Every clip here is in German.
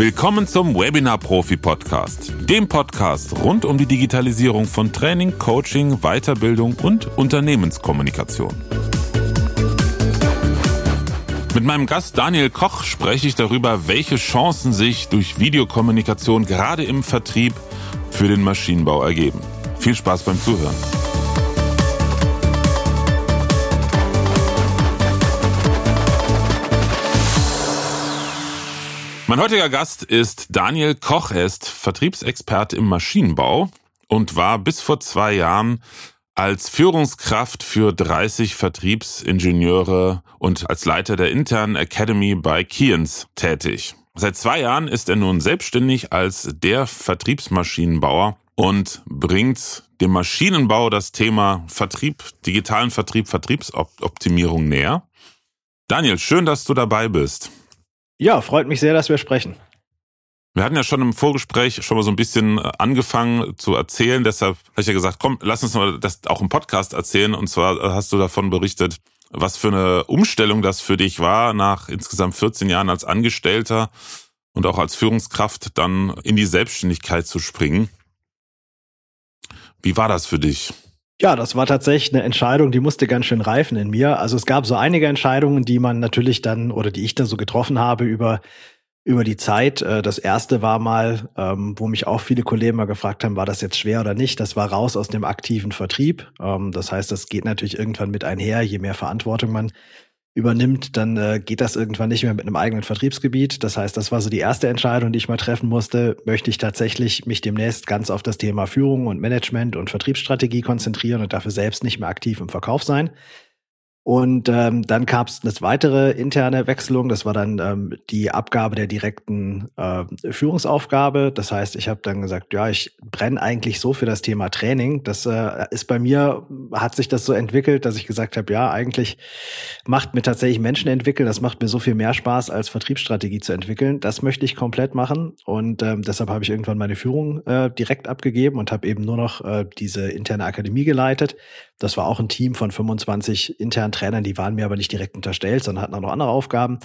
Willkommen zum Webinar Profi Podcast, dem Podcast rund um die Digitalisierung von Training, Coaching, Weiterbildung und Unternehmenskommunikation. Mit meinem Gast Daniel Koch spreche ich darüber, welche Chancen sich durch Videokommunikation gerade im Vertrieb für den Maschinenbau ergeben. Viel Spaß beim Zuhören. Mein heutiger Gast ist Daniel Koch. Er ist Vertriebsexperte im Maschinenbau und war bis vor zwei Jahren als Führungskraft für 30 Vertriebsingenieure und als Leiter der internen Academy bei Kiens tätig. Seit zwei Jahren ist er nun selbstständig als der Vertriebsmaschinenbauer und bringt dem Maschinenbau das Thema Vertrieb, digitalen Vertrieb, Vertriebsoptimierung näher. Daniel, schön, dass du dabei bist. Ja, freut mich sehr, dass wir sprechen. Wir hatten ja schon im Vorgespräch schon mal so ein bisschen äh, angefangen zu erzählen. Deshalb habe ich ja gesagt, komm, lass uns mal das auch im Podcast erzählen. Und zwar äh, hast du davon berichtet, was für eine Umstellung das für dich war, nach insgesamt 14 Jahren als Angestellter und auch als Führungskraft dann in die Selbstständigkeit zu springen. Wie war das für dich? Ja, das war tatsächlich eine Entscheidung, die musste ganz schön reifen in mir. Also es gab so einige Entscheidungen, die man natürlich dann oder die ich dann so getroffen habe über über die Zeit. Äh, das erste war mal, ähm, wo mich auch viele Kollegen mal gefragt haben, war das jetzt schwer oder nicht? Das war raus aus dem aktiven Vertrieb. Ähm, das heißt, das geht natürlich irgendwann mit einher, je mehr Verantwortung man übernimmt, dann äh, geht das irgendwann nicht mehr mit einem eigenen Vertriebsgebiet. Das heißt, das war so die erste Entscheidung, die ich mal treffen musste. Möchte ich tatsächlich mich demnächst ganz auf das Thema Führung und Management und Vertriebsstrategie konzentrieren und dafür selbst nicht mehr aktiv im Verkauf sein? Und ähm, dann gab es eine weitere interne Wechselung. Das war dann ähm, die Abgabe der direkten äh, Führungsaufgabe. Das heißt, ich habe dann gesagt, ja, ich brenne eigentlich so für das Thema Training. Das äh, ist bei mir, hat sich das so entwickelt, dass ich gesagt habe, ja, eigentlich macht mir tatsächlich Menschen entwickeln. Das macht mir so viel mehr Spaß, als Vertriebsstrategie zu entwickeln. Das möchte ich komplett machen. Und ähm, deshalb habe ich irgendwann meine Führung äh, direkt abgegeben und habe eben nur noch äh, diese interne Akademie geleitet. Das war auch ein Team von 25 internen Trainern, die waren mir aber nicht direkt unterstellt, sondern hatten auch noch andere Aufgaben.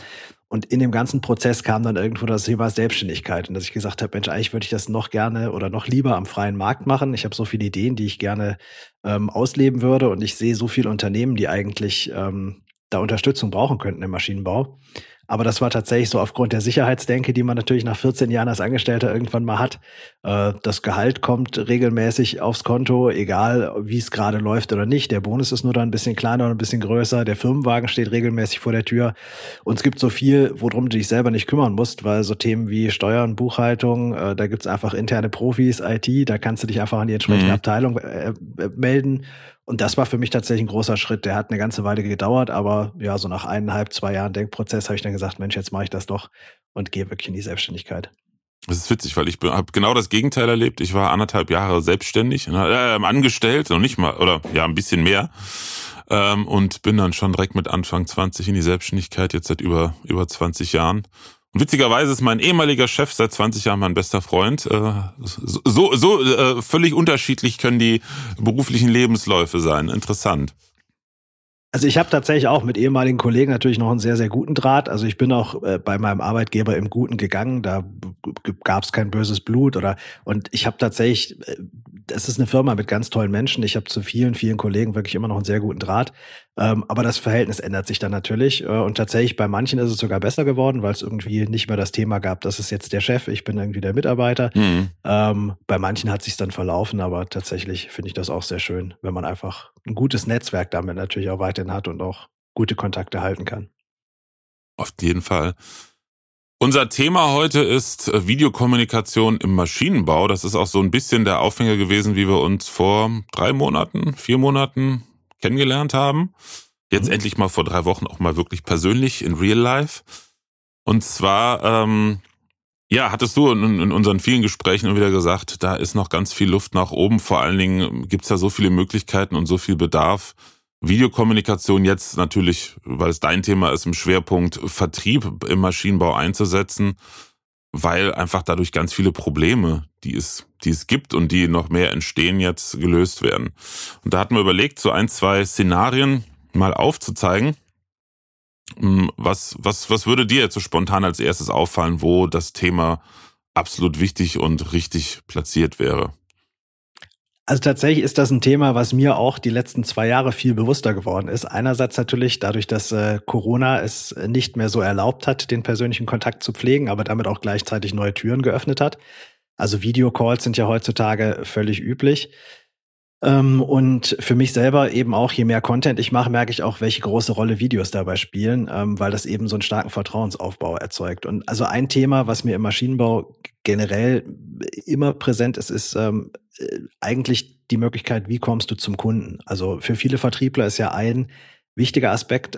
Und in dem ganzen Prozess kam dann irgendwo das Thema Selbstständigkeit und dass ich gesagt habe, Mensch, eigentlich würde ich das noch gerne oder noch lieber am freien Markt machen. Ich habe so viele Ideen, die ich gerne ähm, ausleben würde und ich sehe so viele Unternehmen, die eigentlich ähm, da Unterstützung brauchen könnten im Maschinenbau. Aber das war tatsächlich so aufgrund der Sicherheitsdenke, die man natürlich nach 14 Jahren als Angestellter irgendwann mal hat. Äh, das Gehalt kommt regelmäßig aufs Konto, egal wie es gerade läuft oder nicht. Der Bonus ist nur dann ein bisschen kleiner und ein bisschen größer. Der Firmenwagen steht regelmäßig vor der Tür. Und es gibt so viel, worum du dich selber nicht kümmern musst, weil so Themen wie Steuern, Buchhaltung, äh, da gibt's einfach interne Profis, IT, da kannst du dich einfach an die entsprechende mhm. Abteilung äh, melden und das war für mich tatsächlich ein großer Schritt. Der hat eine ganze Weile gedauert, aber ja, so nach eineinhalb, zwei Jahren Denkprozess habe ich dann gesagt, Mensch, jetzt mache ich das doch und gehe wirklich in die Selbstständigkeit. Das ist witzig, weil ich habe genau das Gegenteil erlebt. Ich war anderthalb Jahre selbstständig, äh, angestellt, noch nicht mal, oder ja, ein bisschen mehr. Ähm, und bin dann schon direkt mit Anfang 20 in die Selbstständigkeit, jetzt seit über, über 20 Jahren. Witzigerweise ist mein ehemaliger Chef seit 20 Jahren mein bester Freund. Äh, so, so äh, völlig unterschiedlich können die beruflichen Lebensläufe sein. Interessant. Also ich habe tatsächlich auch mit ehemaligen Kollegen natürlich noch einen sehr, sehr guten Draht. Also ich bin auch äh, bei meinem Arbeitgeber im Guten gegangen. Da gab es kein böses Blut oder und ich habe tatsächlich das ist eine Firma mit ganz tollen Menschen. Ich habe zu vielen, vielen Kollegen wirklich immer noch einen sehr guten Draht. Ähm, aber das Verhältnis ändert sich dann natürlich. Äh, und tatsächlich bei manchen ist es sogar besser geworden, weil es irgendwie nicht mehr das Thema gab, das ist jetzt der Chef, ich bin irgendwie der Mitarbeiter. Mhm. Ähm, bei manchen hat sich dann verlaufen, aber tatsächlich finde ich das auch sehr schön, wenn man einfach ein gutes Netzwerk damit natürlich auch weiterhin hat und auch gute Kontakte halten kann. Auf jeden Fall. Unser Thema heute ist äh, Videokommunikation im Maschinenbau. Das ist auch so ein bisschen der Aufhänger gewesen, wie wir uns vor drei Monaten, vier Monaten kennengelernt haben. Jetzt mhm. endlich mal vor drei Wochen auch mal wirklich persönlich in Real Life. Und zwar, ähm, ja, hattest du in, in unseren vielen Gesprächen immer wieder gesagt, da ist noch ganz viel Luft nach oben. Vor allen Dingen gibt's ja so viele Möglichkeiten und so viel Bedarf Videokommunikation jetzt natürlich, weil es dein Thema ist, im Schwerpunkt Vertrieb im Maschinenbau einzusetzen, weil einfach dadurch ganz viele Probleme, die es, die es gibt und die noch mehr entstehen, jetzt gelöst werden. Und da hatten wir überlegt, so ein, zwei Szenarien mal aufzuzeigen. Hm, was, was, was würde dir jetzt so spontan als erstes auffallen, wo das Thema absolut wichtig und richtig platziert wäre? Also tatsächlich ist das ein Thema, was mir auch die letzten zwei Jahre viel bewusster geworden ist. Einerseits natürlich dadurch, dass äh, Corona es nicht mehr so erlaubt hat, den persönlichen Kontakt zu pflegen, aber damit auch gleichzeitig neue Türen geöffnet hat. Also Videocalls sind ja heutzutage völlig üblich. Ähm, und für mich selber eben auch, je mehr Content ich mache, merke ich auch, welche große Rolle Videos dabei spielen, ähm, weil das eben so einen starken Vertrauensaufbau erzeugt. Und also ein Thema, was mir im Maschinenbau generell immer präsent ist, ist ähm, äh, eigentlich die Möglichkeit, wie kommst du zum Kunden? Also für viele Vertriebler ist ja ein wichtiger Aspekt,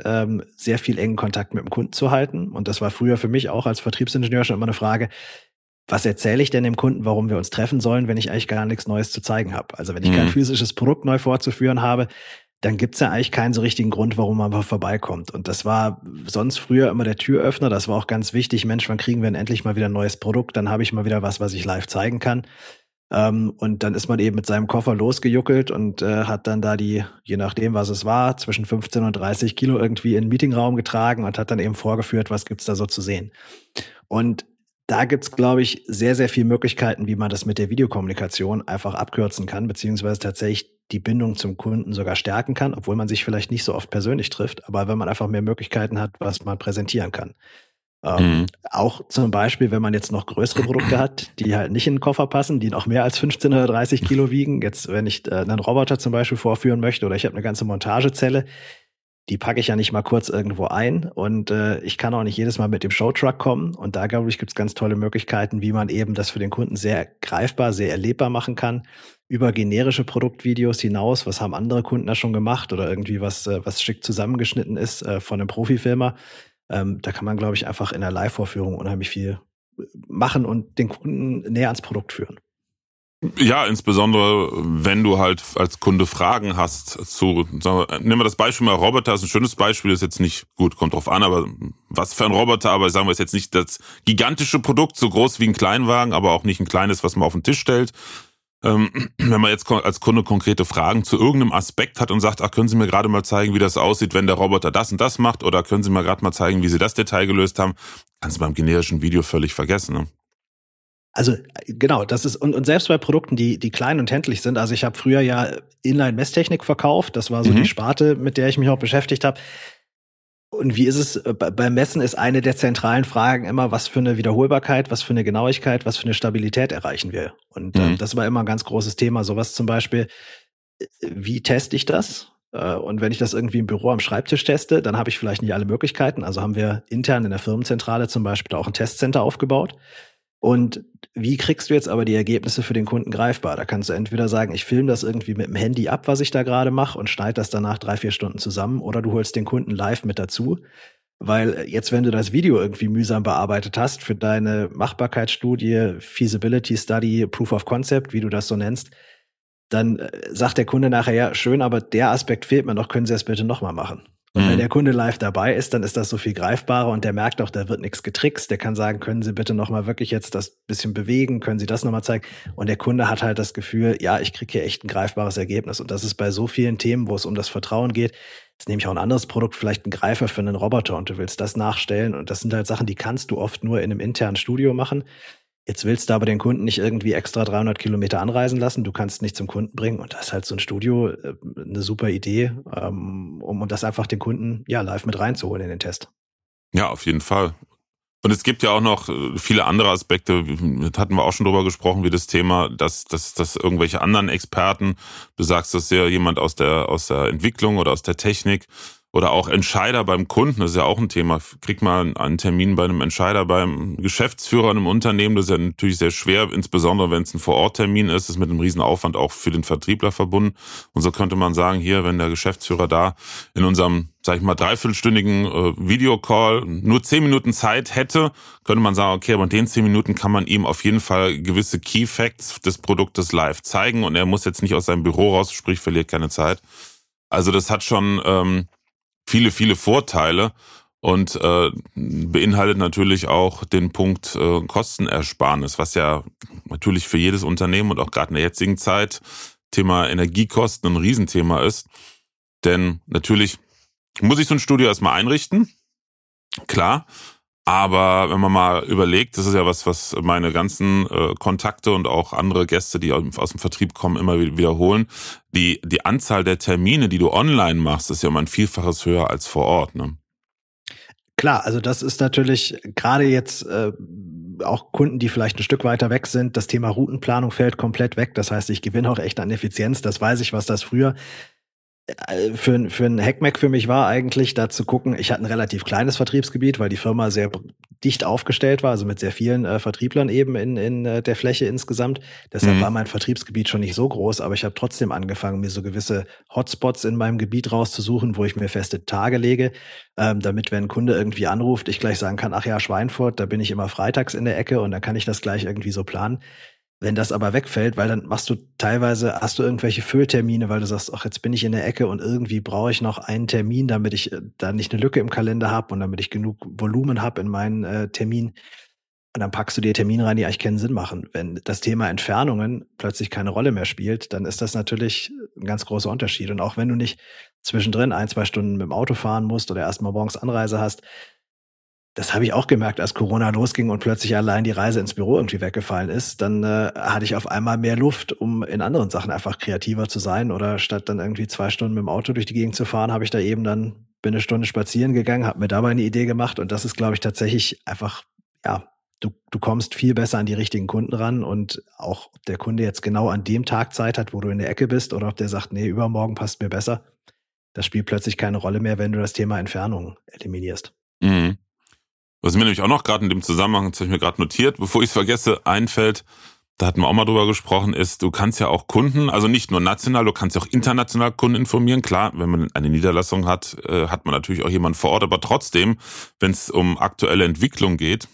sehr viel engen Kontakt mit dem Kunden zu halten. Und das war früher für mich auch als Vertriebsingenieur schon immer eine Frage, was erzähle ich denn dem Kunden, warum wir uns treffen sollen, wenn ich eigentlich gar nichts Neues zu zeigen habe? Also wenn ich mhm. kein physisches Produkt neu vorzuführen habe, dann gibt's ja eigentlich keinen so richtigen Grund, warum man vorbeikommt. Und das war sonst früher immer der Türöffner. Das war auch ganz wichtig. Mensch, wann kriegen wir denn endlich mal wieder ein neues Produkt? Dann habe ich mal wieder was, was ich live zeigen kann. Ähm, und dann ist man eben mit seinem Koffer losgejuckelt und äh, hat dann da die, je nachdem, was es war, zwischen 15 und 30 Kilo irgendwie in den Meetingraum getragen und hat dann eben vorgeführt, was gibt's da so zu sehen. Und da gibt's, glaube ich, sehr, sehr viele Möglichkeiten, wie man das mit der Videokommunikation einfach abkürzen kann, beziehungsweise tatsächlich die Bindung zum Kunden sogar stärken kann, obwohl man sich vielleicht nicht so oft persönlich trifft, aber wenn man einfach mehr Möglichkeiten hat, was man präsentieren kann. Ähm, mhm. Auch zum Beispiel, wenn man jetzt noch größere Produkte hat, die halt nicht in den Koffer passen, die noch mehr als 15 oder 30 Kilo wiegen. Jetzt, wenn ich äh, einen Roboter zum Beispiel vorführen möchte oder ich habe eine ganze Montagezelle, die packe ich ja nicht mal kurz irgendwo ein und äh, ich kann auch nicht jedes Mal mit dem Showtruck kommen. Und da, glaube ich, gibt es ganz tolle Möglichkeiten, wie man eben das für den Kunden sehr greifbar, sehr erlebbar machen kann. Über generische Produktvideos hinaus, was haben andere Kunden da schon gemacht oder irgendwie was, äh, was schick zusammengeschnitten ist äh, von einem Profifilmer ähm, da kann man, glaube ich, einfach in der Live-Vorführung unheimlich viel äh, machen und den Kunden näher ans Produkt führen. Ja, insbesondere wenn du halt als Kunde Fragen hast zu, sagen wir, nehmen wir das Beispiel mal Roboter, ist ein schönes Beispiel, ist jetzt nicht gut, kommt drauf an, aber was für ein Roboter, aber sagen wir ist jetzt nicht das gigantische Produkt, so groß wie ein Kleinwagen, aber auch nicht ein kleines, was man auf den Tisch stellt, ähm, wenn man jetzt als Kunde konkrete Fragen zu irgendeinem Aspekt hat und sagt, ach, können Sie mir gerade mal zeigen, wie das aussieht, wenn der Roboter das und das macht, oder können Sie mir gerade mal zeigen, wie Sie das Detail gelöst haben, kannst du beim generischen Video völlig vergessen. Ne? Also genau, das ist und, und selbst bei Produkten, die die klein und händlich sind. Also ich habe früher ja Inline-Messtechnik verkauft. Das war so mhm. die Sparte, mit der ich mich auch beschäftigt habe. Und wie ist es äh, beim Messen ist eine der zentralen Fragen immer, was für eine Wiederholbarkeit, was für eine Genauigkeit, was für eine Stabilität erreichen wir? Und äh, mhm. das war immer ein ganz großes Thema. Sowas zum Beispiel, äh, wie teste ich das? Äh, und wenn ich das irgendwie im Büro am Schreibtisch teste, dann habe ich vielleicht nicht alle Möglichkeiten. Also haben wir intern in der Firmenzentrale zum Beispiel auch ein Testcenter aufgebaut. Und wie kriegst du jetzt aber die Ergebnisse für den Kunden greifbar? Da kannst du entweder sagen, ich filme das irgendwie mit dem Handy ab, was ich da gerade mache und schneide das danach drei, vier Stunden zusammen, oder du holst den Kunden live mit dazu. Weil jetzt, wenn du das Video irgendwie mühsam bearbeitet hast für deine Machbarkeitsstudie, Feasibility Study, Proof of Concept, wie du das so nennst, dann äh, sagt der Kunde nachher, ja, schön, aber der Aspekt fehlt mir noch, können Sie das bitte nochmal machen? Und mhm. wenn der Kunde live dabei ist, dann ist das so viel greifbarer und der merkt auch, da wird nichts getrickst. Der kann sagen, können Sie bitte nochmal wirklich jetzt das bisschen bewegen, können Sie das nochmal zeigen? Und der Kunde hat halt das Gefühl, ja, ich kriege hier echt ein greifbares Ergebnis. Und das ist bei so vielen Themen, wo es um das Vertrauen geht. Jetzt nehme ich auch ein anderes Produkt, vielleicht ein Greifer für einen Roboter und du willst das nachstellen. Und das sind halt Sachen, die kannst du oft nur in einem internen Studio machen. Jetzt willst du aber den Kunden nicht irgendwie extra 300 Kilometer anreisen lassen. Du kannst nicht zum Kunden bringen. Und das ist halt so ein Studio äh, eine super Idee, ähm, um das einfach den Kunden ja live mit reinzuholen in den Test. Ja, auf jeden Fall. Und es gibt ja auch noch äh, viele andere Aspekte, da hatten wir auch schon drüber gesprochen, wie das Thema, dass, dass, dass irgendwelche anderen Experten, du sagst, das ja jemand aus der, aus der Entwicklung oder aus der Technik, oder auch Entscheider beim Kunden, das ist ja auch ein Thema. Kriegt mal einen Termin bei einem Entscheider beim Geschäftsführer in einem Unternehmen, das ist ja natürlich sehr schwer, insbesondere wenn es ein Vororttermin ist, ist mit einem riesen Aufwand auch für den Vertriebler verbunden. Und so könnte man sagen, hier, wenn der Geschäftsführer da in unserem, sag ich mal, dreiviertelstündigen äh, Videocall nur zehn Minuten Zeit hätte, könnte man sagen, okay, aber in den zehn Minuten kann man ihm auf jeden Fall gewisse Key Facts des Produktes live zeigen und er muss jetzt nicht aus seinem Büro raus, sprich verliert keine Zeit. Also das hat schon ähm, viele, viele Vorteile und äh, beinhaltet natürlich auch den Punkt äh, Kostenersparnis, was ja natürlich für jedes Unternehmen und auch gerade in der jetzigen Zeit Thema Energiekosten ein Riesenthema ist. Denn natürlich muss ich so ein Studio erstmal einrichten. Klar. Aber wenn man mal überlegt, das ist ja was, was meine ganzen äh, Kontakte und auch andere Gäste, die aus dem Vertrieb kommen, immer wiederholen. Die, die Anzahl der Termine, die du online machst, ist ja um ein Vielfaches höher als vor Ort. Ne? Klar, also das ist natürlich gerade jetzt äh, auch Kunden, die vielleicht ein Stück weiter weg sind. Das Thema Routenplanung fällt komplett weg. Das heißt, ich gewinne auch echt an Effizienz. Das weiß ich, was das früher für, für ein Hackmack für mich war eigentlich, da zu gucken, ich hatte ein relativ kleines Vertriebsgebiet, weil die Firma sehr dicht aufgestellt war, also mit sehr vielen äh, Vertrieblern eben in, in äh, der Fläche insgesamt. Deshalb mhm. war mein Vertriebsgebiet schon nicht so groß, aber ich habe trotzdem angefangen, mir so gewisse Hotspots in meinem Gebiet rauszusuchen, wo ich mir feste Tage lege, ähm, damit, wenn ein Kunde irgendwie anruft, ich gleich sagen kann, ach ja, Schweinfurt, da bin ich immer freitags in der Ecke und dann kann ich das gleich irgendwie so planen. Wenn das aber wegfällt, weil dann machst du teilweise, hast du irgendwelche Fülltermine, weil du sagst, ach, jetzt bin ich in der Ecke und irgendwie brauche ich noch einen Termin, damit ich äh, da nicht eine Lücke im Kalender habe und damit ich genug Volumen habe in meinen äh, Termin. Und dann packst du dir Termine rein, die eigentlich keinen Sinn machen. Wenn das Thema Entfernungen plötzlich keine Rolle mehr spielt, dann ist das natürlich ein ganz großer Unterschied. Und auch wenn du nicht zwischendrin ein, zwei Stunden mit dem Auto fahren musst oder erstmal morgens Anreise hast, das habe ich auch gemerkt, als Corona losging und plötzlich allein die Reise ins Büro irgendwie weggefallen ist, dann äh, hatte ich auf einmal mehr Luft, um in anderen Sachen einfach kreativer zu sein. Oder statt dann irgendwie zwei Stunden mit dem Auto durch die Gegend zu fahren, habe ich da eben dann bin eine Stunde spazieren gegangen, habe mir dabei eine Idee gemacht und das ist, glaube ich, tatsächlich einfach, ja, du, du kommst viel besser an die richtigen Kunden ran und auch ob der Kunde jetzt genau an dem Tag Zeit hat, wo du in der Ecke bist oder ob der sagt, nee, übermorgen passt mir besser, das spielt plötzlich keine Rolle mehr, wenn du das Thema Entfernung eliminierst. Mhm. Was mir nämlich auch noch gerade in dem Zusammenhang, das habe ich mir gerade notiert, bevor ich es vergesse, einfällt, da hatten wir auch mal drüber gesprochen, ist, du kannst ja auch Kunden, also nicht nur national, du kannst ja auch international Kunden informieren. Klar, wenn man eine Niederlassung hat, äh, hat man natürlich auch jemanden vor Ort, aber trotzdem, wenn es um aktuelle Entwicklung geht,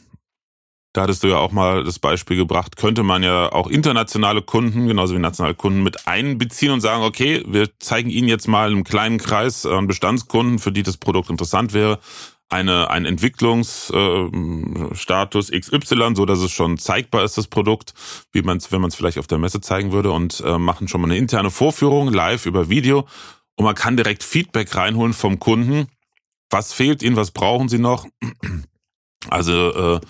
da hattest du ja auch mal das Beispiel gebracht, könnte man ja auch internationale Kunden, genauso wie nationale Kunden, mit einbeziehen und sagen, okay, wir zeigen Ihnen jetzt mal einen kleinen Kreis an Bestandskunden, für die das Produkt interessant wäre eine, ein Entwicklungsstatus äh, XY, so dass es schon zeigbar ist, das Produkt, wie man es, wenn man es vielleicht auf der Messe zeigen würde und äh, machen schon mal eine interne Vorführung live über Video und man kann direkt Feedback reinholen vom Kunden. Was fehlt Ihnen? Was brauchen Sie noch? Also äh,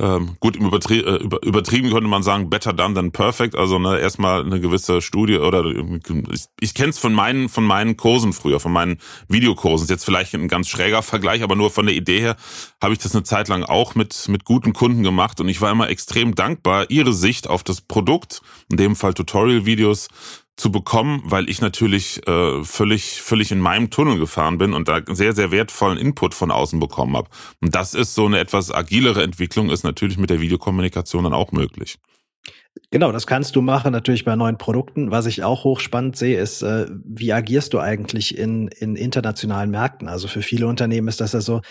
ähm, gut, im Übertrie äh, übertrieben könnte man sagen, better done than perfect. Also ne, erstmal eine gewisse Studie oder ich, ich kenne es von meinen von meinen Kursen früher, von meinen Videokursen. Ist jetzt vielleicht ein ganz schräger Vergleich, aber nur von der Idee her habe ich das eine Zeit lang auch mit mit guten Kunden gemacht und ich war immer extrem dankbar, ihre Sicht auf das Produkt, in dem Fall Tutorial-Videos zu bekommen, weil ich natürlich äh, völlig, völlig in meinem Tunnel gefahren bin und da sehr, sehr wertvollen Input von außen bekommen habe. Und das ist so eine etwas agilere Entwicklung, ist natürlich mit der Videokommunikation dann auch möglich. Genau, das kannst du machen natürlich bei neuen Produkten. Was ich auch hochspannend sehe, ist, äh, wie agierst du eigentlich in, in internationalen Märkten? Also für viele Unternehmen ist das ja so,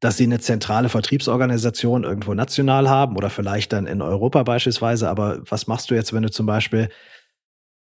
dass sie eine zentrale Vertriebsorganisation irgendwo national haben oder vielleicht dann in Europa beispielsweise. Aber was machst du jetzt, wenn du zum Beispiel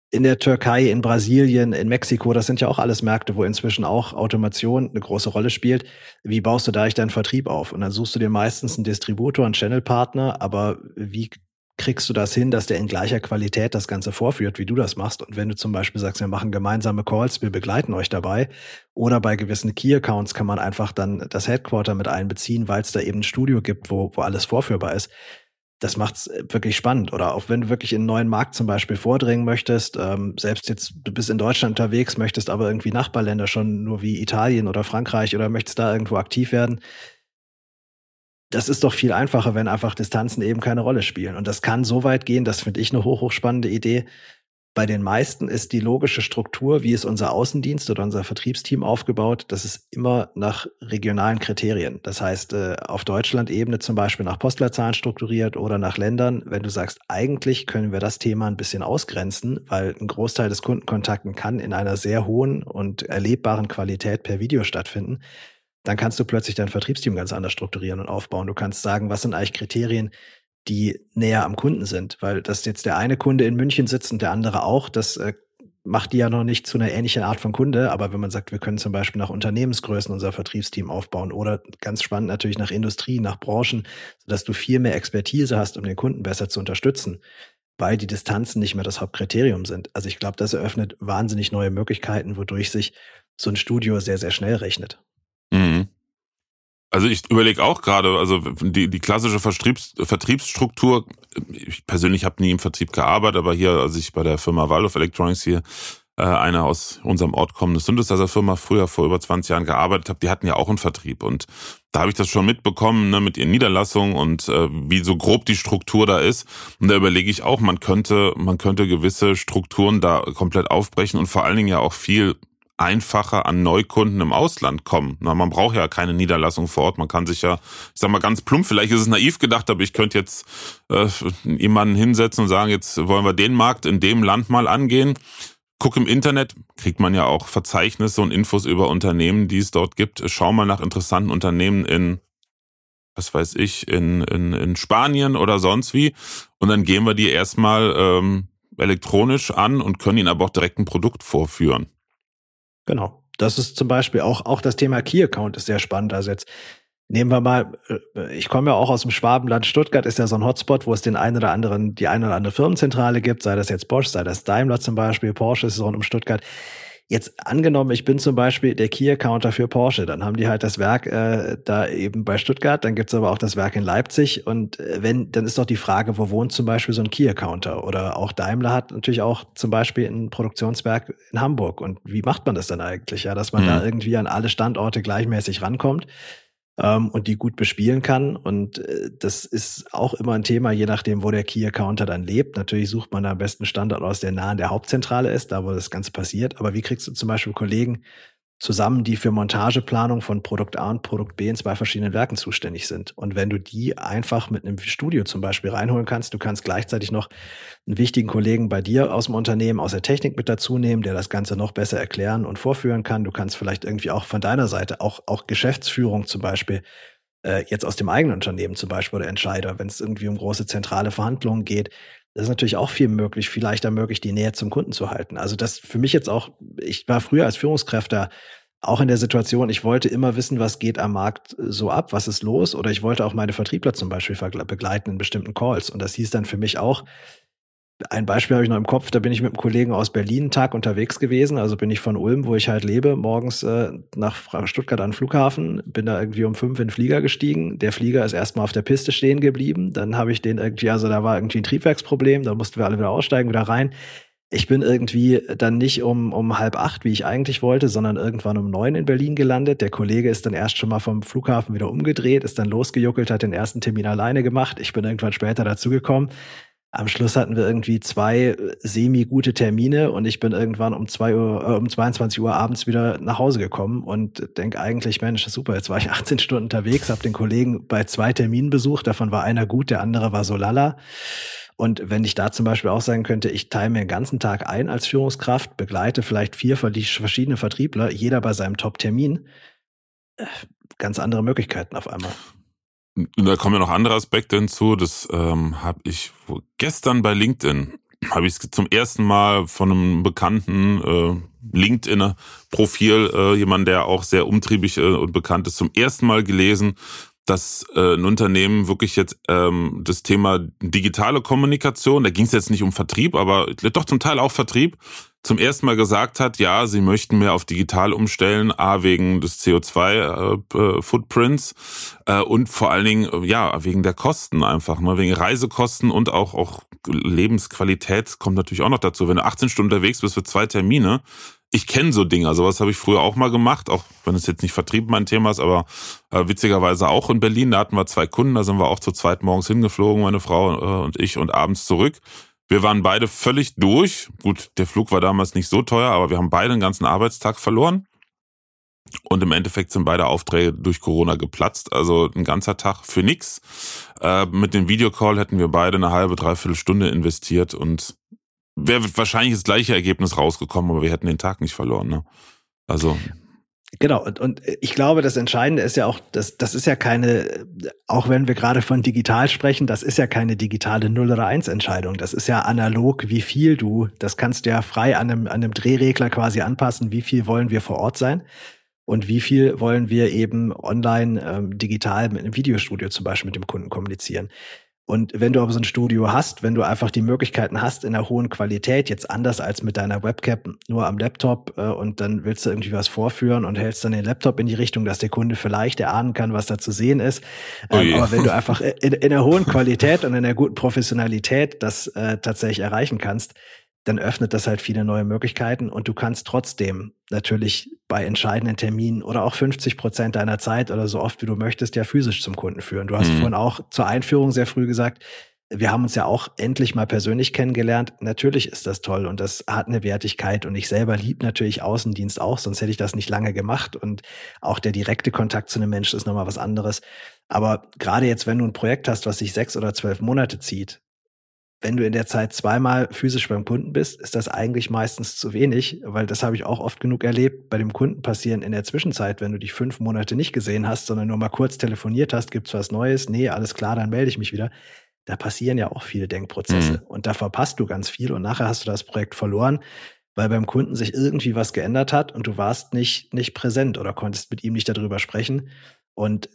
in der Türkei, in Brasilien, in Mexiko, das sind ja auch alles Märkte, wo inzwischen auch Automation eine große Rolle spielt. Wie baust du da eigentlich deinen Vertrieb auf? Und dann suchst du dir meistens einen Distributor, einen Channelpartner, aber wie kriegst du das hin, dass der in gleicher Qualität das Ganze vorführt, wie du das machst? Und wenn du zum Beispiel sagst, wir machen gemeinsame Calls, wir begleiten euch dabei, oder bei gewissen Key-Accounts kann man einfach dann das Headquarter mit einbeziehen, weil es da eben ein Studio gibt, wo, wo alles vorführbar ist das macht's äh, wirklich spannend. Oder auch wenn du wirklich in einen neuen Markt zum Beispiel vordringen möchtest, ähm, selbst jetzt, du bist in Deutschland unterwegs, möchtest aber irgendwie Nachbarländer schon nur wie Italien oder Frankreich oder möchtest da irgendwo aktiv werden. Das ist doch viel einfacher, wenn einfach Distanzen eben keine Rolle spielen. Und das kann so weit gehen, das finde ich eine hoch, hochspannende Idee, bei den meisten ist die logische Struktur, wie ist unser Außendienst oder unser Vertriebsteam aufgebaut, das ist immer nach regionalen Kriterien. Das heißt, äh, auf Deutschland-Ebene zum Beispiel nach Postleitzahlen strukturiert oder nach Ländern. Wenn du sagst, eigentlich können wir das Thema ein bisschen ausgrenzen, weil ein Großteil des Kundenkontakten kann in einer sehr hohen und erlebbaren Qualität per Video stattfinden, dann kannst du plötzlich dein Vertriebsteam ganz anders strukturieren und aufbauen. Du kannst sagen, was sind eigentlich Kriterien, die näher am Kunden sind, weil dass jetzt der eine Kunde in München sitzt und der andere auch, das äh, macht die ja noch nicht zu einer ähnlichen Art von Kunde. Aber wenn man sagt, wir können zum Beispiel nach Unternehmensgrößen unser Vertriebsteam aufbauen oder ganz spannend natürlich nach Industrie, nach Branchen, sodass du viel mehr Expertise hast, um den Kunden besser zu unterstützen, weil die Distanzen nicht mehr das Hauptkriterium sind. Also ich glaube, das eröffnet wahnsinnig neue Möglichkeiten, wodurch sich so ein Studio sehr, sehr schnell rechnet. Mhm. Also ich überlege auch gerade, also die, die klassische Vertriebs, Vertriebsstruktur, ich persönlich habe nie im Vertrieb gearbeitet, aber hier, als ich bei der Firma Waldorf Electronics hier äh, eine aus unserem Ort kommende Synthesizer-Firma früher vor über 20 Jahren gearbeitet habe, die hatten ja auch einen Vertrieb. Und da habe ich das schon mitbekommen ne, mit ihren Niederlassungen und äh, wie so grob die Struktur da ist. Und da überlege ich auch, man könnte, man könnte gewisse Strukturen da komplett aufbrechen und vor allen Dingen ja auch viel einfacher an Neukunden im Ausland kommen. Na, man braucht ja keine Niederlassung vor Ort. Man kann sich ja, ich sag mal ganz plump, vielleicht ist es naiv gedacht, aber ich könnte jetzt äh, jemanden hinsetzen und sagen, jetzt wollen wir den Markt in dem Land mal angehen Guck im Internet, kriegt man ja auch Verzeichnisse und Infos über Unternehmen, die es dort gibt. Schau mal nach interessanten Unternehmen in, was weiß ich, in, in, in Spanien oder sonst wie. Und dann gehen wir die erstmal ähm, elektronisch an und können ihnen aber auch direkt ein Produkt vorführen. Genau. Das ist zum Beispiel auch, auch das Thema Key Account ist sehr spannend. Also jetzt Nehmen wir mal, äh, ich komme ja auch aus dem Schwabenland. Stuttgart ist ja so ein Hotspot, wo es den einen oder anderen, die eine oder andere Firmenzentrale gibt, sei das jetzt Bosch, sei das Daimler zum Beispiel, Porsche ist rund um Stuttgart. Jetzt angenommen, ich bin zum Beispiel der Key-Accounter für Porsche, dann haben die halt das Werk äh, da eben bei Stuttgart, dann gibt's aber auch das Werk in Leipzig und äh, wenn, dann ist doch die Frage, wo wohnt zum Beispiel so ein Key-Accounter oder auch Daimler hat natürlich auch zum Beispiel ein Produktionswerk in Hamburg und wie macht man das dann eigentlich, ja, dass man mhm. da irgendwie an alle Standorte gleichmäßig rankommt? Ähm, und die gut bespielen kann. Und äh, das ist auch immer ein Thema, je nachdem, wo der Key-Accounter dann lebt. Natürlich sucht man da am besten Standort aus, der nah an der Hauptzentrale ist, da wo das Ganze passiert. Aber wie kriegst du zum Beispiel Kollegen zusammen, die für Montageplanung von Produkt A und Produkt B in zwei verschiedenen Werken zuständig sind. Und wenn du die einfach mit einem Studio zum Beispiel reinholen kannst, du kannst gleichzeitig noch einen wichtigen Kollegen bei dir aus dem Unternehmen, aus der Technik mit dazu nehmen, der das Ganze noch besser erklären und vorführen kann. Du kannst vielleicht irgendwie auch von deiner Seite, auch, auch Geschäftsführung zum Beispiel, äh, jetzt aus dem eigenen Unternehmen zum Beispiel oder Entscheider, wenn es irgendwie um große zentrale Verhandlungen geht, das ist natürlich auch viel möglich, viel leichter möglich, die Nähe zum Kunden zu halten. Also das für mich jetzt auch, ich war früher als Führungskräfte auch in der Situation, ich wollte immer wissen, was geht am Markt so ab, was ist los, oder ich wollte auch meine Vertriebler zum Beispiel begleiten in bestimmten Calls. Und das hieß dann für mich auch, ein Beispiel habe ich noch im Kopf, da bin ich mit einem Kollegen aus Berlin einen Tag unterwegs gewesen. Also bin ich von Ulm, wo ich halt lebe, morgens äh, nach Stuttgart an den Flughafen, bin da irgendwie um fünf in den Flieger gestiegen. Der Flieger ist erstmal auf der Piste stehen geblieben. Dann habe ich den irgendwie, also da war irgendwie ein Triebwerksproblem, da mussten wir alle wieder aussteigen, wieder rein. Ich bin irgendwie dann nicht um, um halb acht, wie ich eigentlich wollte, sondern irgendwann um neun in Berlin gelandet. Der Kollege ist dann erst schon mal vom Flughafen wieder umgedreht, ist dann losgejuckelt, hat den ersten Termin alleine gemacht. Ich bin irgendwann später dazugekommen. Am Schluss hatten wir irgendwie zwei äh, semi-gute Termine und ich bin irgendwann um zwei Uhr, äh, um 22 Uhr abends wieder nach Hause gekommen und denk eigentlich, Mensch, super, jetzt war ich 18 Stunden unterwegs, habe den Kollegen bei zwei Terminen besucht, davon war einer gut, der andere war so lala. Und wenn ich da zum Beispiel auch sagen könnte, ich teile mir den ganzen Tag ein als Führungskraft, begleite vielleicht vier verschiedene Vertriebler, jeder bei seinem Top-Termin, äh, ganz andere Möglichkeiten auf einmal. Da kommen ja noch andere Aspekte hinzu. Das ähm, habe ich gestern bei LinkedIn habe ich es zum ersten Mal von einem bekannten äh, LinkedIn-Profil, äh, jemand, der auch sehr umtriebig äh, und bekannt ist, zum ersten Mal gelesen, dass äh, ein Unternehmen wirklich jetzt ähm, das Thema digitale Kommunikation, da ging es jetzt nicht um Vertrieb, aber doch zum Teil auch Vertrieb, zum ersten Mal gesagt hat, ja, sie möchten mehr auf digital umstellen, a wegen des CO2-Footprints äh, äh, und vor allen Dingen äh, ja wegen der Kosten einfach, ne, wegen Reisekosten und auch auch Lebensqualität kommt natürlich auch noch dazu. Wenn du 18 Stunden unterwegs bist für zwei Termine, ich kenne so Dinge, sowas habe ich früher auch mal gemacht, auch wenn es jetzt nicht Vertrieb mein Thema ist, aber äh, witzigerweise auch in Berlin, da hatten wir zwei Kunden, da sind wir auch zu zweit morgens hingeflogen, meine Frau äh, und ich und abends zurück. Wir waren beide völlig durch. Gut, der Flug war damals nicht so teuer, aber wir haben beide einen ganzen Arbeitstag verloren. Und im Endeffekt sind beide Aufträge durch Corona geplatzt. Also ein ganzer Tag für nix. Äh, mit dem Videocall hätten wir beide eine halbe, dreiviertel Stunde investiert und wäre wahrscheinlich das gleiche Ergebnis rausgekommen, aber wir hätten den Tag nicht verloren. Ne? Also Genau, und, und ich glaube, das Entscheidende ist ja auch, das, das ist ja keine, auch wenn wir gerade von digital sprechen, das ist ja keine digitale 0 oder 1 Entscheidung. Das ist ja analog, wie viel du, das kannst du ja frei an einem, an einem Drehregler quasi anpassen, wie viel wollen wir vor Ort sein und wie viel wollen wir eben online, ähm, digital mit einem Videostudio zum Beispiel mit dem Kunden kommunizieren. Und wenn du aber so ein Studio hast, wenn du einfach die Möglichkeiten hast in einer hohen Qualität, jetzt anders als mit deiner Webcam nur am Laptop äh, und dann willst du irgendwie was vorführen und hältst dann den Laptop in die Richtung, dass der Kunde vielleicht erahnen kann, was da zu sehen ist. Ähm, aber wenn du einfach in, in einer hohen Qualität und in einer guten Professionalität das äh, tatsächlich erreichen kannst, dann öffnet das halt viele neue Möglichkeiten und du kannst trotzdem natürlich bei entscheidenden Terminen oder auch 50 Prozent deiner Zeit oder so oft wie du möchtest ja physisch zum Kunden führen. Du hast mhm. vorhin auch zur Einführung sehr früh gesagt, wir haben uns ja auch endlich mal persönlich kennengelernt. Natürlich ist das toll und das hat eine Wertigkeit und ich selber liebe natürlich Außendienst auch, sonst hätte ich das nicht lange gemacht und auch der direkte Kontakt zu einem Menschen ist nochmal was anderes. Aber gerade jetzt, wenn du ein Projekt hast, was sich sechs oder zwölf Monate zieht, wenn du in der Zeit zweimal physisch beim Kunden bist, ist das eigentlich meistens zu wenig, weil das habe ich auch oft genug erlebt. Bei dem Kunden passieren in der Zwischenzeit, wenn du dich fünf Monate nicht gesehen hast, sondern nur mal kurz telefoniert hast, gibt's was Neues? Nee, alles klar, dann melde ich mich wieder. Da passieren ja auch viele Denkprozesse mhm. und da verpasst du ganz viel und nachher hast du das Projekt verloren, weil beim Kunden sich irgendwie was geändert hat und du warst nicht, nicht präsent oder konntest mit ihm nicht darüber sprechen. Und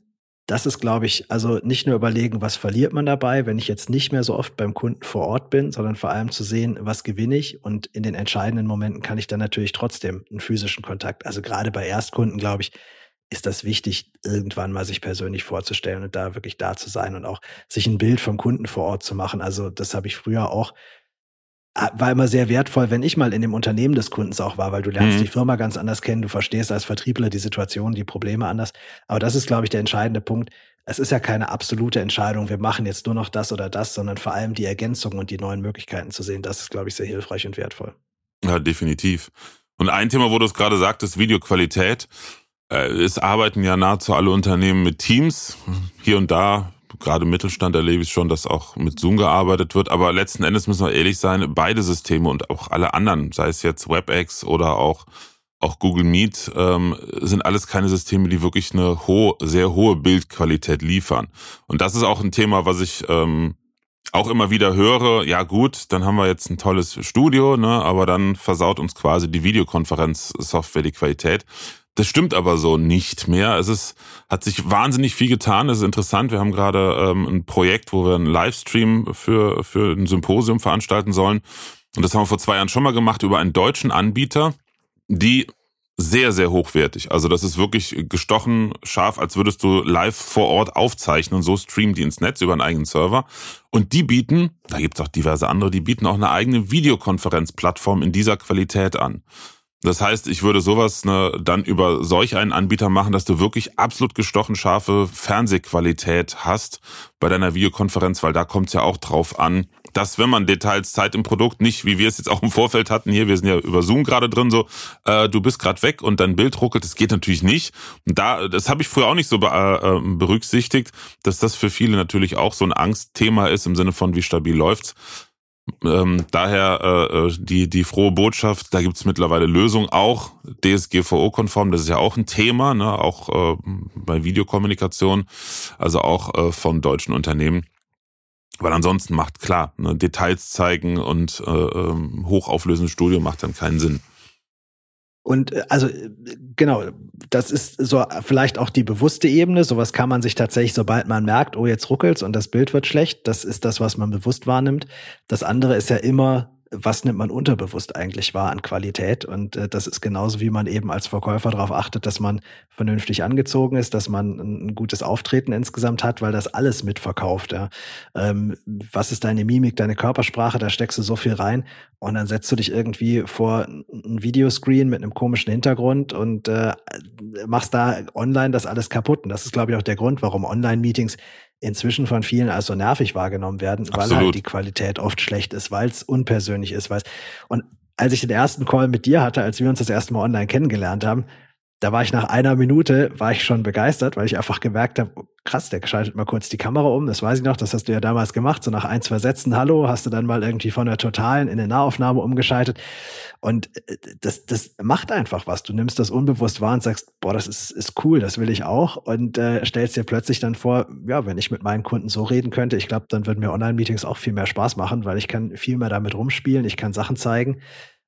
das ist, glaube ich, also nicht nur überlegen, was verliert man dabei, wenn ich jetzt nicht mehr so oft beim Kunden vor Ort bin, sondern vor allem zu sehen, was gewinne ich. Und in den entscheidenden Momenten kann ich dann natürlich trotzdem einen physischen Kontakt. Also gerade bei Erstkunden, glaube ich, ist das wichtig, irgendwann mal sich persönlich vorzustellen und da wirklich da zu sein und auch sich ein Bild vom Kunden vor Ort zu machen. Also das habe ich früher auch war immer sehr wertvoll, wenn ich mal in dem Unternehmen des Kundens auch war, weil du lernst mhm. die Firma ganz anders kennen, du verstehst als Vertriebler die Situation, die Probleme anders. Aber das ist, glaube ich, der entscheidende Punkt. Es ist ja keine absolute Entscheidung, wir machen jetzt nur noch das oder das, sondern vor allem die Ergänzung und die neuen Möglichkeiten zu sehen. Das ist, glaube ich, sehr hilfreich und wertvoll. Ja, definitiv. Und ein Thema, wo du es gerade sagtest, Videoqualität. Äh, es arbeiten ja nahezu alle Unternehmen mit Teams. Hier und da gerade im Mittelstand erlebe ich schon, dass auch mit Zoom gearbeitet wird. Aber letzten Endes müssen wir ehrlich sein, beide Systeme und auch alle anderen, sei es jetzt WebEx oder auch, auch Google Meet, ähm, sind alles keine Systeme, die wirklich eine hohe, sehr hohe Bildqualität liefern. Und das ist auch ein Thema, was ich ähm, auch immer wieder höre, ja gut, dann haben wir jetzt ein tolles Studio, ne, aber dann versaut uns quasi die Videokonferenzsoftware die Qualität. Das stimmt aber so nicht mehr. Es ist, hat sich wahnsinnig viel getan. Es ist interessant. Wir haben gerade ähm, ein Projekt, wo wir einen Livestream für, für ein Symposium veranstalten sollen. Und das haben wir vor zwei Jahren schon mal gemacht über einen deutschen Anbieter, die sehr, sehr hochwertig. Also das ist wirklich gestochen scharf, als würdest du live vor Ort aufzeichnen. So streamen die ins Netz über einen eigenen Server. Und die bieten, da gibt's auch diverse andere, die bieten auch eine eigene Videokonferenzplattform in dieser Qualität an. Das heißt, ich würde sowas ne, dann über solch einen Anbieter machen, dass du wirklich absolut gestochen scharfe Fernsehqualität hast bei deiner Videokonferenz, weil da kommt es ja auch drauf an, dass wenn man Details Zeit im Produkt nicht, wie wir es jetzt auch im Vorfeld hatten, hier, wir sind ja über Zoom gerade drin, so, äh, du bist gerade weg und dein Bild ruckelt, das geht natürlich nicht. Und da, das habe ich früher auch nicht so be äh, berücksichtigt, dass das für viele natürlich auch so ein Angstthema ist im Sinne von, wie stabil läuft's. Ähm, daher äh, äh, die, die frohe Botschaft, da gibt's mittlerweile Lösungen, auch DSGVO-konform, das ist ja auch ein Thema, ne, auch äh, bei Videokommunikation, also auch äh, von deutschen Unternehmen. Weil ansonsten macht klar, ne, Details zeigen und äh, ähm, hochauflösendes Studio macht dann keinen Sinn. Und äh, also äh, genau, das ist so vielleicht auch die bewusste Ebene. Sowas kann man sich tatsächlich, sobald man merkt, oh, jetzt ruckelt's und das Bild wird schlecht, das ist das, was man bewusst wahrnimmt. Das andere ist ja immer was nimmt man unterbewusst eigentlich wahr an Qualität? Und äh, das ist genauso, wie man eben als Verkäufer darauf achtet, dass man vernünftig angezogen ist, dass man ein gutes Auftreten insgesamt hat, weil das alles mitverkauft. Ja. Ähm, was ist deine Mimik, deine Körpersprache? Da steckst du so viel rein und dann setzt du dich irgendwie vor ein Videoscreen mit einem komischen Hintergrund und äh, machst da online das alles kaputt. Und das ist, glaube ich, auch der Grund, warum Online-Meetings inzwischen von vielen als so nervig wahrgenommen werden, Absolut. weil halt die Qualität oft schlecht ist, weil es unpersönlich ist. Weil's, und als ich den ersten Call mit dir hatte, als wir uns das erste Mal online kennengelernt haben, da war ich nach einer Minute, war ich schon begeistert, weil ich einfach gemerkt habe, oh, krass, der schaltet mal kurz die Kamera um. Das weiß ich noch, das hast du ja damals gemacht. So nach ein, zwei Sätzen, hallo, hast du dann mal irgendwie von der Totalen in eine Nahaufnahme umgeschaltet. Und äh, das, das macht einfach was. Du nimmst das unbewusst wahr und sagst, boah, das ist, ist cool, das will ich auch. Und äh, stellst dir plötzlich dann vor, ja, wenn ich mit meinen Kunden so reden könnte, ich glaube, dann würden mir Online-Meetings auch viel mehr Spaß machen, weil ich kann viel mehr damit rumspielen, ich kann Sachen zeigen.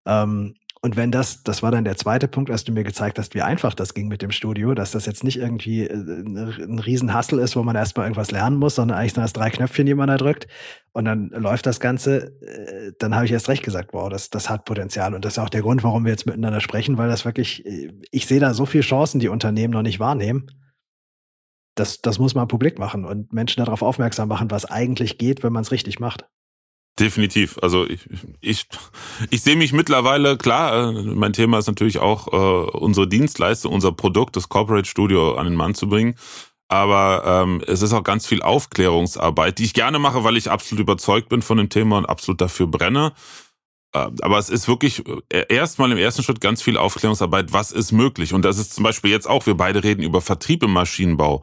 Ähm, Und wenn das, das war dann der zweite Punkt, als du mir gezeigt hast, wie einfach das ging mit dem Studio, dass das jetzt nicht irgendwie äh, ein Riesenhassel ist, wo man erstmal irgendwas lernen muss, sondern eigentlich sind das drei Knöpfchen, die man da drückt und dann läuft das Ganze, äh, dann habe ich erst recht gesagt, wow, das, das hat Potenzial. Und das ist auch der Grund, warum wir jetzt miteinander sprechen, weil das wirklich, äh, ich sehe da so viele Chancen, die Unternehmen noch nicht wahrnehmen. Das, das muss man publik machen und Menschen darauf aufmerksam machen, was eigentlich geht, wenn man es richtig macht. Definitiv. Also ich, ich, ich sehe mich mittlerweile, klar, äh, mein Thema ist natürlich auch äh, unsere Dienstleistung, unser Produkt, das Corporate Studio an den Mann zu bringen. Aber ähm, es ist auch ganz viel Aufklärungsarbeit, die ich gerne mache, weil ich absolut überzeugt bin von dem Thema und absolut dafür brenne. Äh, aber es ist wirklich äh, erstmal im ersten Schritt ganz viel Aufklärungsarbeit, was ist möglich. Und das ist zum Beispiel jetzt auch, wir beide reden über Vertrieb im Maschinenbau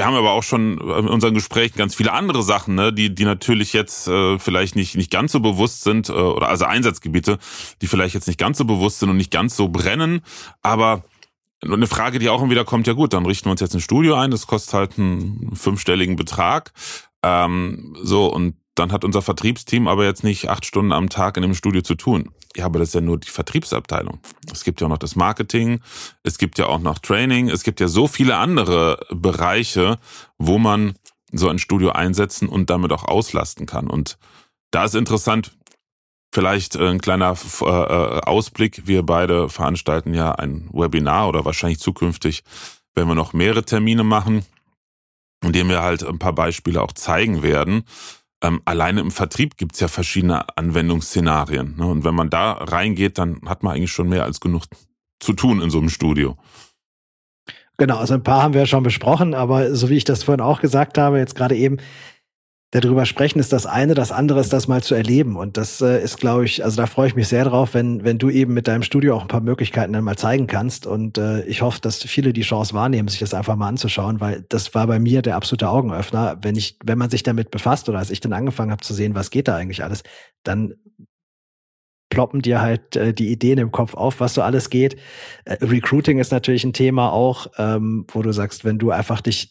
wir haben aber auch schon in unseren Gesprächen ganz viele andere Sachen, ne, die, die natürlich jetzt äh, vielleicht nicht, nicht ganz so bewusst sind, äh, oder also Einsatzgebiete, die vielleicht jetzt nicht ganz so bewusst sind und nicht ganz so brennen. Aber eine Frage, die auch immer wieder kommt, ja gut, dann richten wir uns jetzt ein Studio ein, das kostet halt einen fünfstelligen Betrag. Ähm, so, und dann hat unser Vertriebsteam aber jetzt nicht acht Stunden am Tag in dem Studio zu tun. Ja, aber das ist ja nur die Vertriebsabteilung. Es gibt ja auch noch das Marketing, es gibt ja auch noch Training, es gibt ja so viele andere Bereiche, wo man so ein Studio einsetzen und damit auch auslasten kann. Und da ist interessant, vielleicht ein kleiner äh, äh, Ausblick. Wir beide veranstalten ja ein Webinar oder wahrscheinlich zukünftig, wenn wir noch mehrere Termine machen, in dem wir halt ein paar Beispiele auch zeigen werden ähm, alleine im Vertrieb gibt's ja verschiedene Anwendungsszenarien. Ne? Und wenn man da reingeht, dann hat man eigentlich schon mehr als genug zu tun in so einem Studio. Genau, also ein paar haben wir ja schon besprochen, aber so wie ich das vorhin auch gesagt habe, jetzt gerade eben, darüber sprechen ist das eine, das andere ist das mal zu erleben. Und das äh, ist, glaube ich, also da freue ich mich sehr drauf, wenn, wenn du eben mit deinem Studio auch ein paar Möglichkeiten dann mal zeigen kannst. Und äh, ich hoffe, dass viele die Chance wahrnehmen, sich das einfach mal anzuschauen, weil das war bei mir der absolute Augenöffner. Wenn ich, wenn man sich damit befasst oder als ich dann angefangen habe zu sehen, was geht da eigentlich alles, dann ploppen dir halt äh, die Ideen im Kopf auf, was so alles geht. Äh, Recruiting ist natürlich ein Thema auch, ähm, wo du sagst, wenn du einfach dich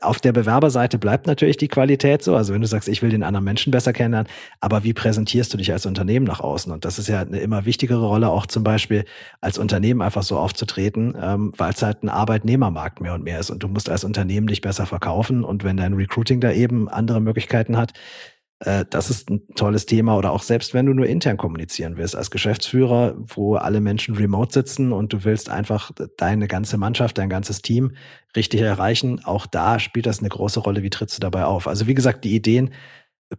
auf der Bewerberseite bleibt natürlich die Qualität so. Also wenn du sagst, ich will den anderen Menschen besser kennenlernen, aber wie präsentierst du dich als Unternehmen nach außen? Und das ist ja eine immer wichtigere Rolle, auch zum Beispiel als Unternehmen einfach so aufzutreten, ähm, weil es halt ein Arbeitnehmermarkt mehr und mehr ist. Und du musst als Unternehmen dich besser verkaufen. Und wenn dein Recruiting da eben andere Möglichkeiten hat, das ist ein tolles Thema oder auch selbst wenn du nur intern kommunizieren willst als Geschäftsführer, wo alle Menschen remote sitzen und du willst einfach deine ganze Mannschaft, dein ganzes Team richtig erreichen, auch da spielt das eine große Rolle. Wie trittst du dabei auf? Also wie gesagt, die Ideen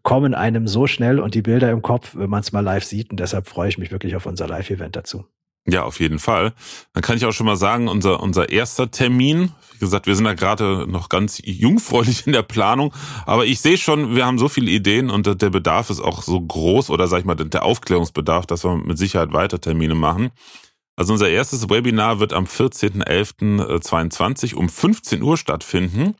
kommen einem so schnell und die Bilder im Kopf, wenn man es mal live sieht und deshalb freue ich mich wirklich auf unser Live-Event dazu. Ja, auf jeden Fall. Dann kann ich auch schon mal sagen, unser, unser erster Termin, wie gesagt, wir sind da gerade noch ganz jungfräulich in der Planung, aber ich sehe schon, wir haben so viele Ideen und der Bedarf ist auch so groß oder sag ich mal, der Aufklärungsbedarf, dass wir mit Sicherheit weiter Termine machen. Also unser erstes Webinar wird am 14.11.22 um 15 Uhr stattfinden.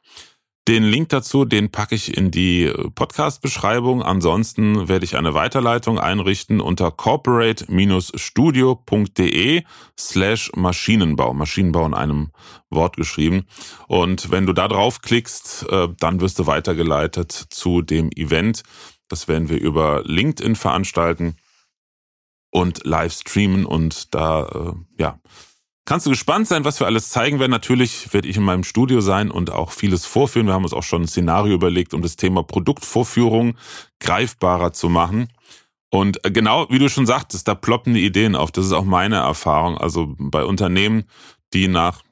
Den Link dazu, den packe ich in die äh, Podcast-Beschreibung. Ansonsten werde ich eine Weiterleitung einrichten unter corporate-studio.de slash Maschinenbau. Maschinenbau in einem Wort geschrieben. Und wenn du da drauf klickst, äh, dann wirst du weitergeleitet zu dem Event. Das werden wir über LinkedIn veranstalten und live streamen und da, äh, ja, Kannst du gespannt sein, was wir alles zeigen werden. Natürlich werde ich in meinem Studio sein und auch vieles vorführen. Wir haben uns auch schon ein Szenario überlegt, um das Thema Produktvorführung greifbarer zu machen. Und äh, genau, wie du schon sagtest, da ploppen die Ideen auf. Das ist auch meine Erfahrung. Also bei Unternehmen, die nach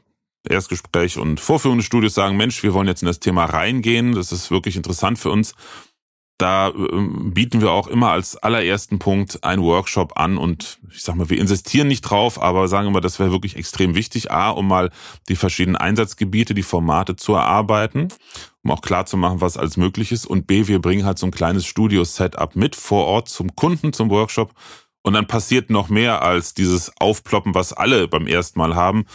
Erstgespräch und Vorführung des Studios sagen, Mensch, wir wollen jetzt in das Thema reingehen. Das ist wirklich interessant für uns da ähm, bieten wir auch immer als allerersten Punkt einen Workshop an und ich sag mal, wir insistieren nicht drauf, aber sagen immer, das wäre wirklich extrem wichtig. A, um mal die verschiedenen Einsatzgebiete, die Formate zu erarbeiten, um auch klar zu machen, was alles möglich ist. Und B, wir bringen halt so ein kleines Studio-Setup mit vor Ort zum Kunden, zum Workshop. Und dann passiert noch mehr als dieses Aufploppen, was alle beim ersten Mal haben,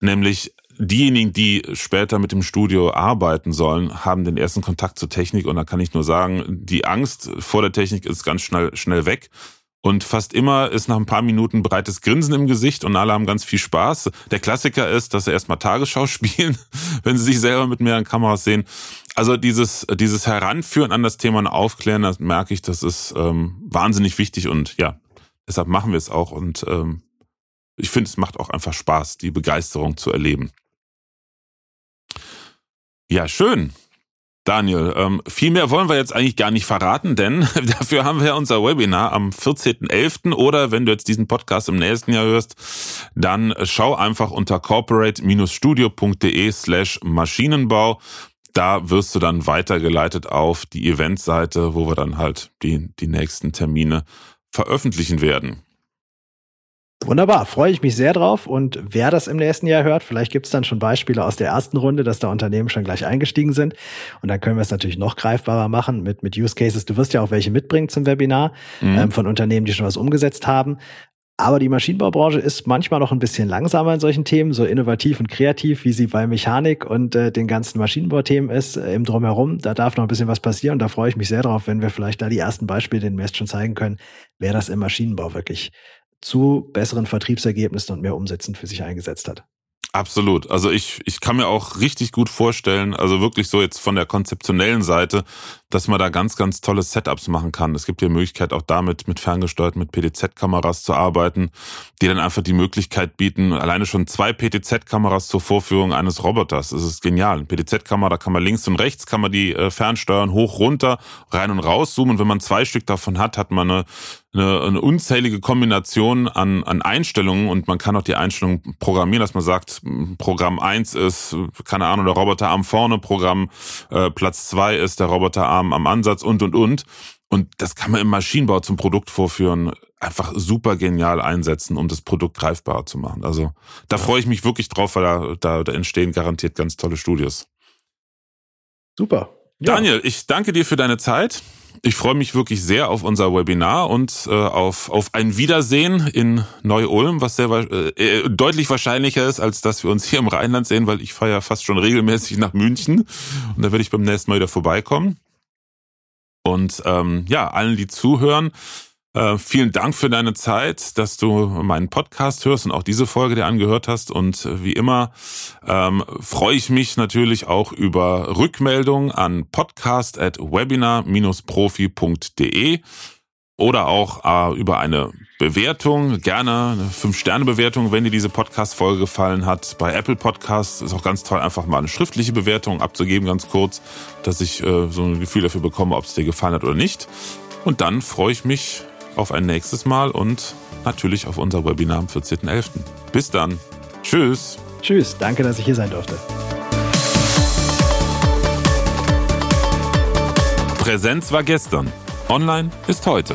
nämlich diejenigen, die später mit dem Studio arbeiten sollen, haben den ersten Kontakt zur Technik und da kann ich nur sagen, die Angst vor der Technik ist ganz schnell, schnell weg. Und fast immer ist nach ein paar Minuten breites Grinsen im Gesicht und alle haben ganz viel Spaß. Der Klassiker ist, dass sie erstmal Tagesschau spielen, wenn sie sich selber mit mehreren Kameras sehen. Also dieses, dieses Heranführen an das Thema und Aufklären, das merke ich, das ist ähm, wahnsinnig wichtig und ja, Deshalb machen wir es auch und ähm, ich finde, es macht auch einfach Spaß, die Begeisterung zu erleben. Ja, schön. Daniel, ähm, viel mehr wollen wir jetzt eigentlich gar nicht verraten, denn dafür haben wir unser Webinar am 14.11. oder wenn du jetzt diesen Podcast im nächsten Jahr hörst, dann schau einfach unter corporate-studio.de slash Maschinenbau. Da wirst du dann weitergeleitet auf die Eventseite, wo wir dann halt die, die nächsten Termine veröffentlichen werden. Wunderbar, freue ich mich sehr drauf. Und wer das im nächsten Jahr hört, vielleicht gibt es dann schon Beispiele aus der ersten Runde, dass da Unternehmen schon gleich eingestiegen sind. Und dann können wir es natürlich noch greifbarer machen mit, mit Use Cases. Du wirst ja auch welche mitbringen zum Webinar mhm. ähm, von Unternehmen, die schon was umgesetzt haben. Aber die Maschinenbaubranche ist manchmal noch ein bisschen langsamer in solchen Themen, so innovativ und kreativ, wie sie bei Mechanik und äh, den ganzen Maschinenbauthemen ist, äh, im Drumherum. Da darf noch ein bisschen was passieren und da freue ich mich sehr drauf, wenn wir vielleicht da die ersten Beispiele den Mest schon zeigen können, wer das im Maschinenbau wirklich zu besseren Vertriebsergebnissen und mehr Umsätzen für sich eingesetzt hat. Absolut. Also ich, ich kann mir auch richtig gut vorstellen, also wirklich so jetzt von der konzeptionellen Seite, dass man da ganz, ganz tolle Setups machen kann. Es gibt die Möglichkeit auch damit mit ferngesteuerten, mit PTZ-Kameras zu arbeiten, die dann einfach die Möglichkeit bieten, alleine schon zwei PTZ-Kameras zur Vorführung eines Roboters. Das ist genial. PTZ-Kamera, da kann man links und rechts, kann man die äh, fernsteuern, hoch, runter, rein und raus zoomen. Wenn man zwei Stück davon hat, hat man eine eine, eine unzählige Kombination an, an Einstellungen und man kann auch die Einstellungen programmieren, dass man sagt, Programm eins ist, keine Ahnung, der Roboterarm vorne, Programm äh, Platz zwei ist der Roboterarm am Ansatz und und und. Und das kann man im Maschinenbau zum Produkt vorführen, einfach super genial einsetzen, um das Produkt greifbarer zu machen. Also da ja. freue ich mich wirklich drauf, weil da, da, da entstehen garantiert ganz tolle Studios. Super. Ja. Daniel, ich danke dir für deine Zeit. Ich freue mich wirklich sehr auf unser Webinar und äh, auf, auf ein Wiedersehen in Neu-Ulm, was sehr äh, äh, deutlich wahrscheinlicher ist, als dass wir uns hier im Rheinland sehen, weil ich fahre ja fast schon regelmäßig nach München und da werde ich beim nächsten Mal wieder vorbeikommen. Und ähm, ja, allen, die zuhören, äh, vielen Dank für deine Zeit, dass du meinen Podcast hörst und auch diese Folge dir angehört hast. Und wie immer ähm, freue ich mich natürlich auch über Rückmeldungen an podcast at webinar-profi.de oder auch äh, über eine Bewertung, gerne eine 5-Sterne-Bewertung, wenn dir diese Podcast-Folge gefallen hat. Bei Apple Podcasts ist auch ganz toll, einfach mal eine schriftliche Bewertung abzugeben, ganz kurz, dass ich äh, so ein Gefühl dafür bekomme, ob es dir gefallen hat oder nicht. Und dann freue ich mich auf ein nächstes Mal und natürlich auf unser Webinar am 14.11. Bis dann. Tschüss. Tschüss. Danke, dass ich hier sein durfte. Präsenz war gestern. Online ist heute.